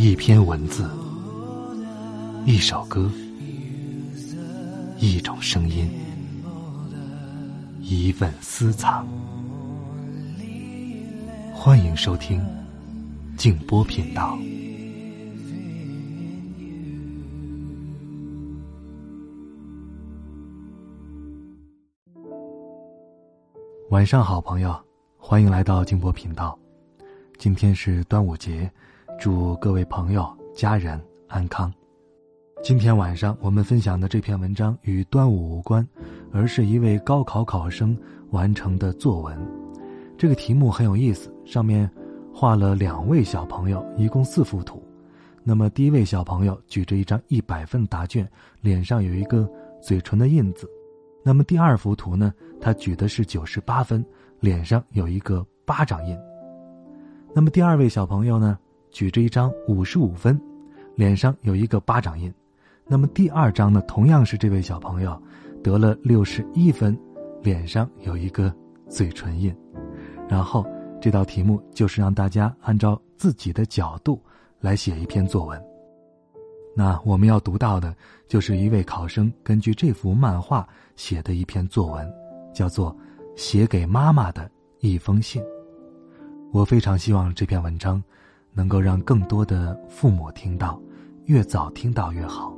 一篇文字，一首歌，一种声音，一份私藏。欢迎收听静波频道。晚上好，朋友，欢迎来到静波频道。今天是端午节。祝各位朋友、家人安康。今天晚上我们分享的这篇文章与端午无关，而是一位高考考生完成的作文。这个题目很有意思，上面画了两位小朋友，一共四幅图。那么第一位小朋友举着一张一百分答卷，脸上有一个嘴唇的印子。那么第二幅图呢，他举的是九十八分，脸上有一个巴掌印。那么第二位小朋友呢？举着一张五十五分，脸上有一个巴掌印。那么第二张呢，同样是这位小朋友得了六十一分，脸上有一个嘴唇印。然后这道题目就是让大家按照自己的角度来写一篇作文。那我们要读到的就是一位考生根据这幅漫画写的一篇作文，叫做《写给妈妈的一封信》。我非常希望这篇文章。能够让更多的父母听到，越早听到越好，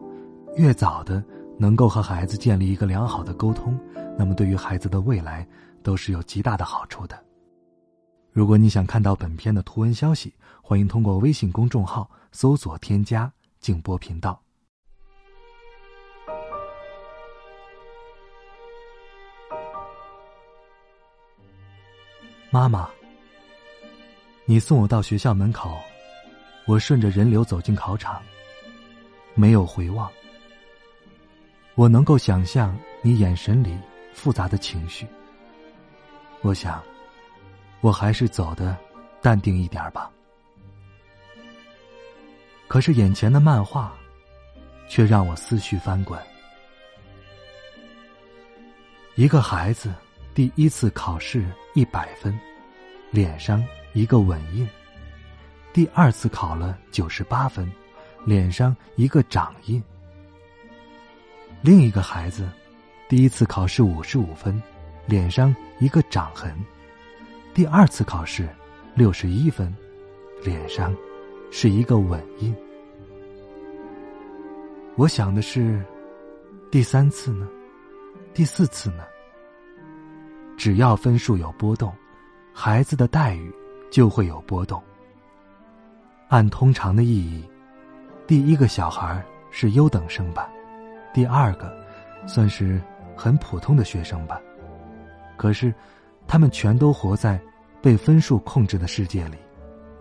越早的能够和孩子建立一个良好的沟通，那么对于孩子的未来都是有极大的好处的。如果你想看到本片的图文消息，欢迎通过微信公众号搜索添加“静波频道”。妈妈，你送我到学校门口。我顺着人流走进考场，没有回望。我能够想象你眼神里复杂的情绪。我想，我还是走的淡定一点吧。可是眼前的漫画，却让我思绪翻滚。一个孩子第一次考试一百分，脸上一个吻印。第二次考了九十八分，脸上一个掌印。另一个孩子，第一次考试五十五分，脸上一个掌痕；第二次考试六十一分，脸上是一个吻印。我想的是，第三次呢？第四次呢？只要分数有波动，孩子的待遇就会有波动。按通常的意义，第一个小孩是优等生吧，第二个算是很普通的学生吧。可是，他们全都活在被分数控制的世界里，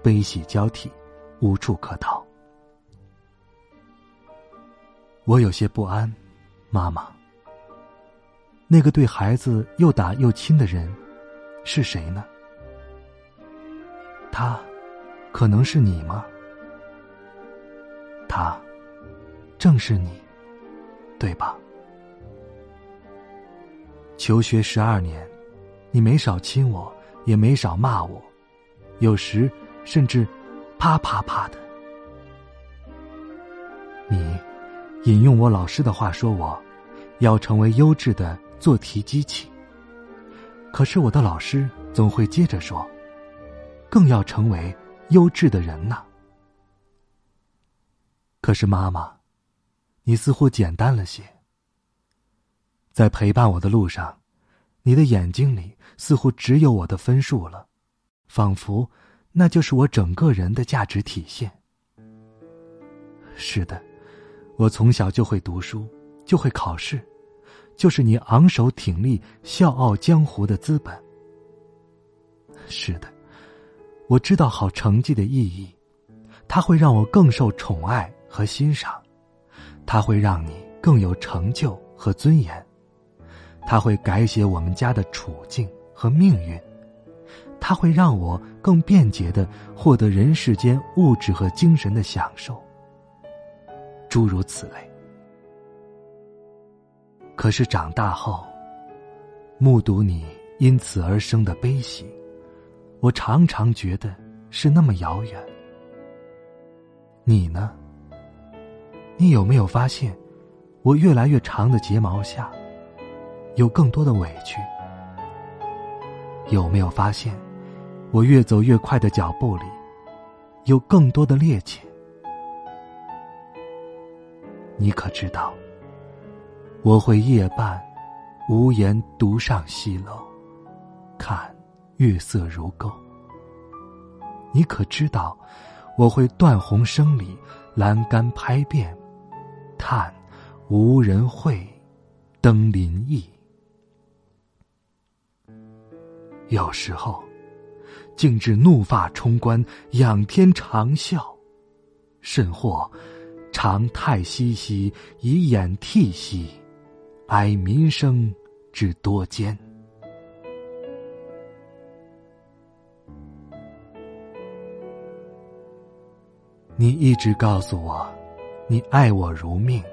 悲喜交替，无处可逃。我有些不安，妈妈。那个对孩子又打又亲的人是谁呢？他。可能是你吗？他，正是你，对吧？求学十二年，你没少亲我，也没少骂我，有时甚至啪啪啪的。你引用我老师的话说，我要成为优质的做题机器。可是我的老师总会接着说，更要成为。优质的人呐，可是妈妈，你似乎简单了些。在陪伴我的路上，你的眼睛里似乎只有我的分数了，仿佛那就是我整个人的价值体现。是的，我从小就会读书，就会考试，就是你昂首挺立、笑傲江湖的资本。是的。我知道好成绩的意义，它会让我更受宠爱和欣赏，它会让你更有成就和尊严，它会改写我们家的处境和命运，它会让我更便捷的获得人世间物质和精神的享受，诸如此类。可是长大后，目睹你因此而生的悲喜。我常常觉得是那么遥远。你呢？你有没有发现，我越来越长的睫毛下，有更多的委屈？有没有发现，我越走越快的脚步里，有更多的趔趄？你可知道，我会夜半无言独上西楼，看月色如钩。你可知道，我会断鸿声里栏杆拍遍，叹无人会登临意。有时候，竟至怒发冲冠，仰天长啸；甚或长叹息息，以掩涕兮，哀民生之多艰。你一直告诉我，你爱我如命，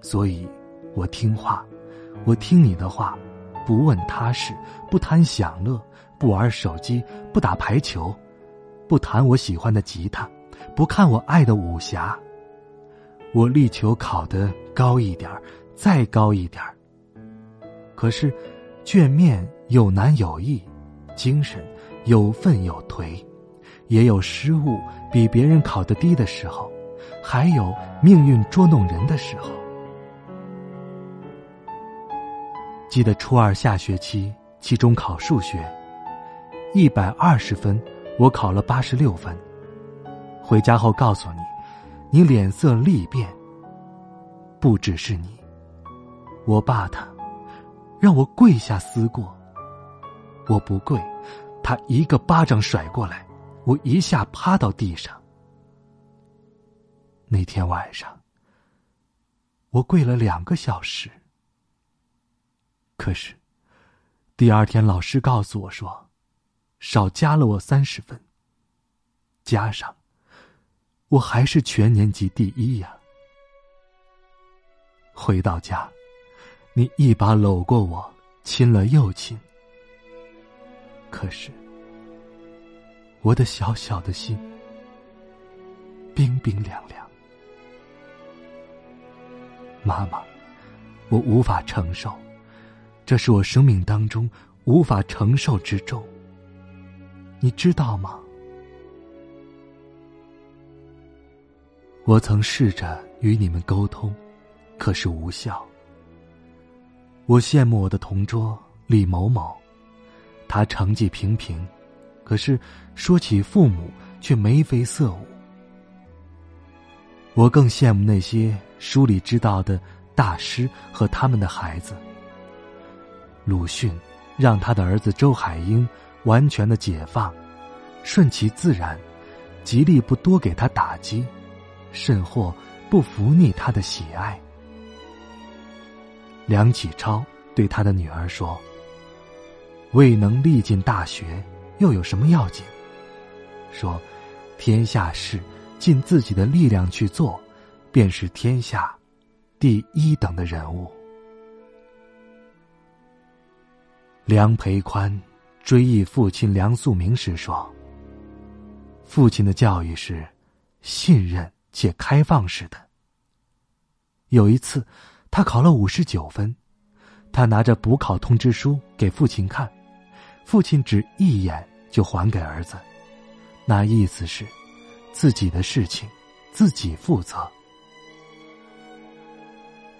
所以，我听话，我听你的话，不问他事，不谈享乐，不玩手机，不打排球，不弹我喜欢的吉他，不看我爱的武侠。我力求考得高一点再高一点可是，卷面有难有易，精神有奋有颓。也有失误比别人考得低的时候，还有命运捉弄人的时候。记得初二下学期期中考数学，一百二十分，我考了八十六分。回家后告诉你，你脸色立变。不只是你，我爸他让我跪下思过。我不跪，他一个巴掌甩过来。我一下趴到地上。那天晚上，我跪了两个小时。可是，第二天老师告诉我说，少加了我三十分。加上，我还是全年级第一呀。回到家，你一把搂过我，亲了又亲。可是。我的小小的心，冰冰凉凉。妈妈，我无法承受，这是我生命当中无法承受之重。你知道吗？我曾试着与你们沟通，可是无效。我羡慕我的同桌李某某，他成绩平平。可是，说起父母，却眉飞色舞。我更羡慕那些书里知道的大师和他们的孩子。鲁迅让他的儿子周海婴完全的解放，顺其自然，极力不多给他打击，甚或不服逆他的喜爱。梁启超对他的女儿说：“未能历尽大学。”又有什么要紧？说，天下事尽自己的力量去做，便是天下第一等的人物。梁培宽追忆父亲梁漱溟时说：“父亲的教育是信任且开放式的。有一次，他考了五十九分，他拿着补考通知书给父亲看。”父亲只一眼就还给儿子，那意思是，自己的事情自己负责。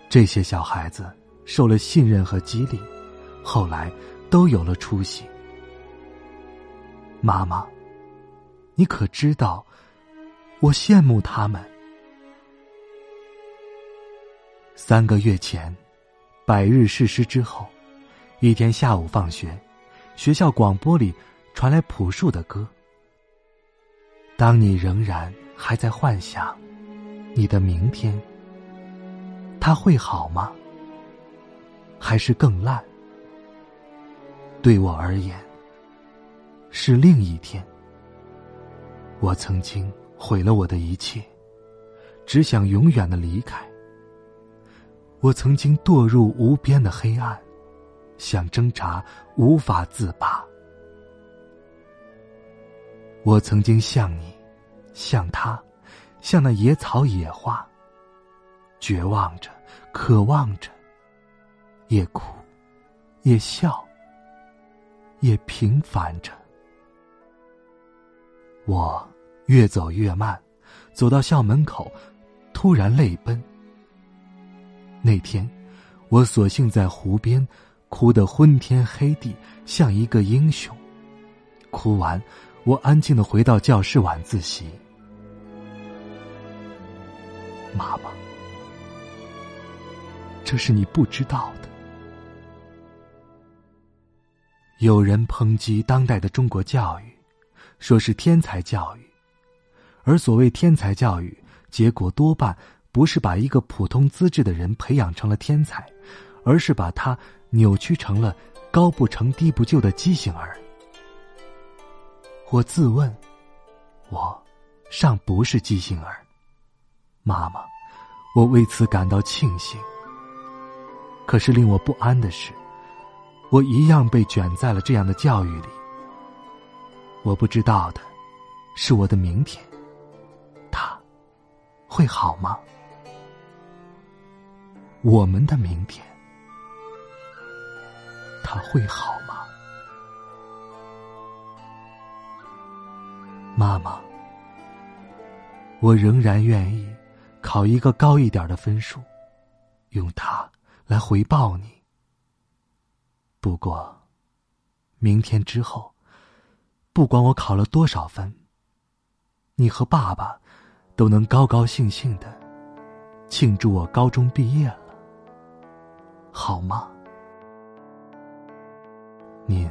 这些小孩子受了信任和激励，后来都有了出息。妈妈，你可知道，我羡慕他们。三个月前，百日誓师之后，一天下午放学。学校广播里传来朴树的歌。当你仍然还在幻想你的明天，他会好吗？还是更烂？对我而言，是另一天。我曾经毁了我的一切，只想永远的离开。我曾经堕入无边的黑暗。想挣扎，无法自拔。我曾经像你，像他，像那野草野花，绝望着，渴望着，也哭，也笑，也平凡着。我越走越慢，走到校门口，突然泪奔。那天，我索性在湖边，哭得昏天黑地，像一个英雄。哭完，我安静的回到教室晚自习。妈妈，这是你不知道的。有人抨击当代的中国教育。说是天才教育，而所谓天才教育，结果多半不是把一个普通资质的人培养成了天才，而是把他扭曲成了高不成低不就的畸形儿。我自问，我尚不是畸形儿，妈妈，我为此感到庆幸。可是令我不安的是，我一样被卷在了这样的教育里。我不知道的，是我的明天，他会好吗？我们的明天，他会好？妈妈，我仍然愿意考一个高一点的分数，用它来回报你。不过，明天之后。不管我考了多少分，你和爸爸都能高高兴兴的庆祝我高中毕业了，好吗？您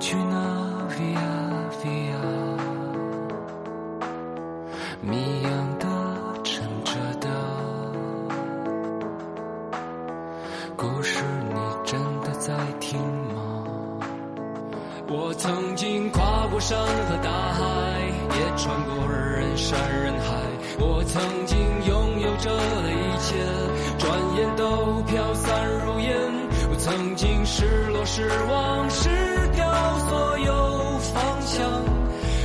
去哪？Via Via，谜样的沉着的故事，你真的在听吗？我曾经跨过山和大海，也穿过人山人海。我曾经拥有着一切，转眼都飘散如烟。我曾经失落、失望、失。所有方向，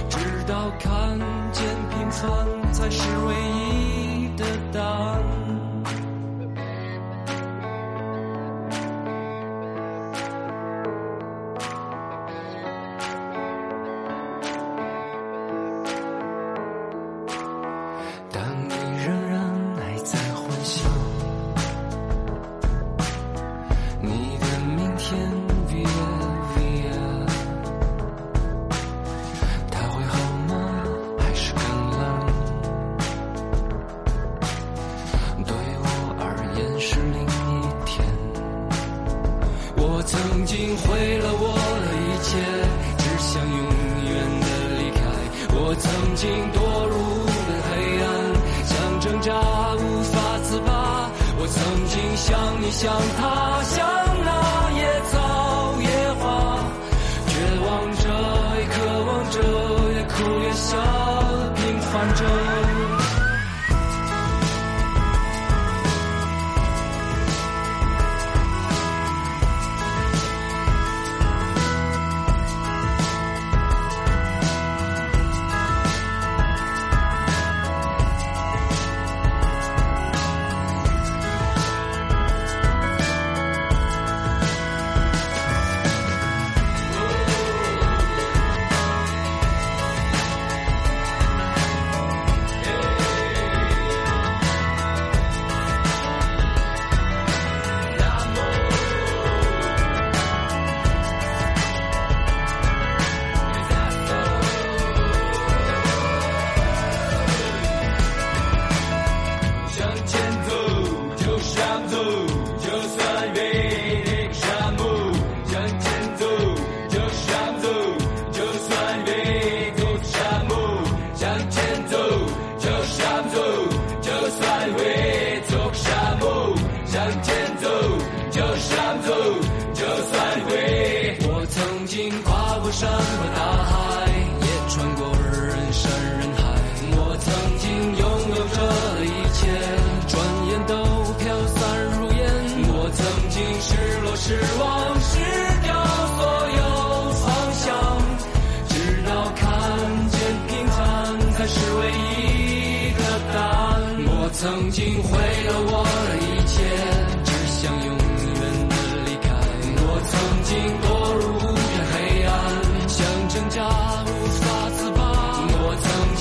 直到看见平凡才是唯一的答案。我曾经毁了我的一切，只想永远的离开。我曾经堕入了黑暗，想挣扎无法自拔。我曾经像你，像他，像那野草野花，绝望着，也渴望着，也哭也笑，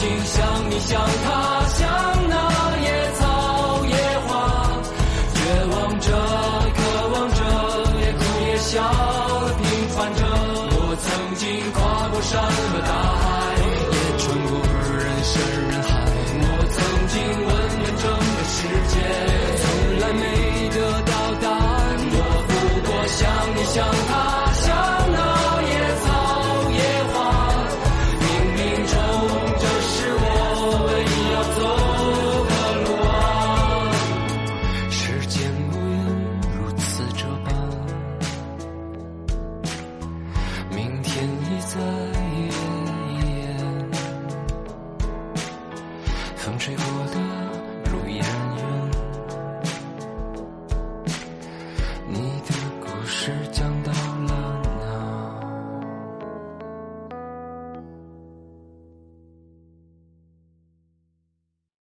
心像你，像他，像那野草野花。绝望着，渴望着，也哭也笑，平凡着。我曾经跨过山和。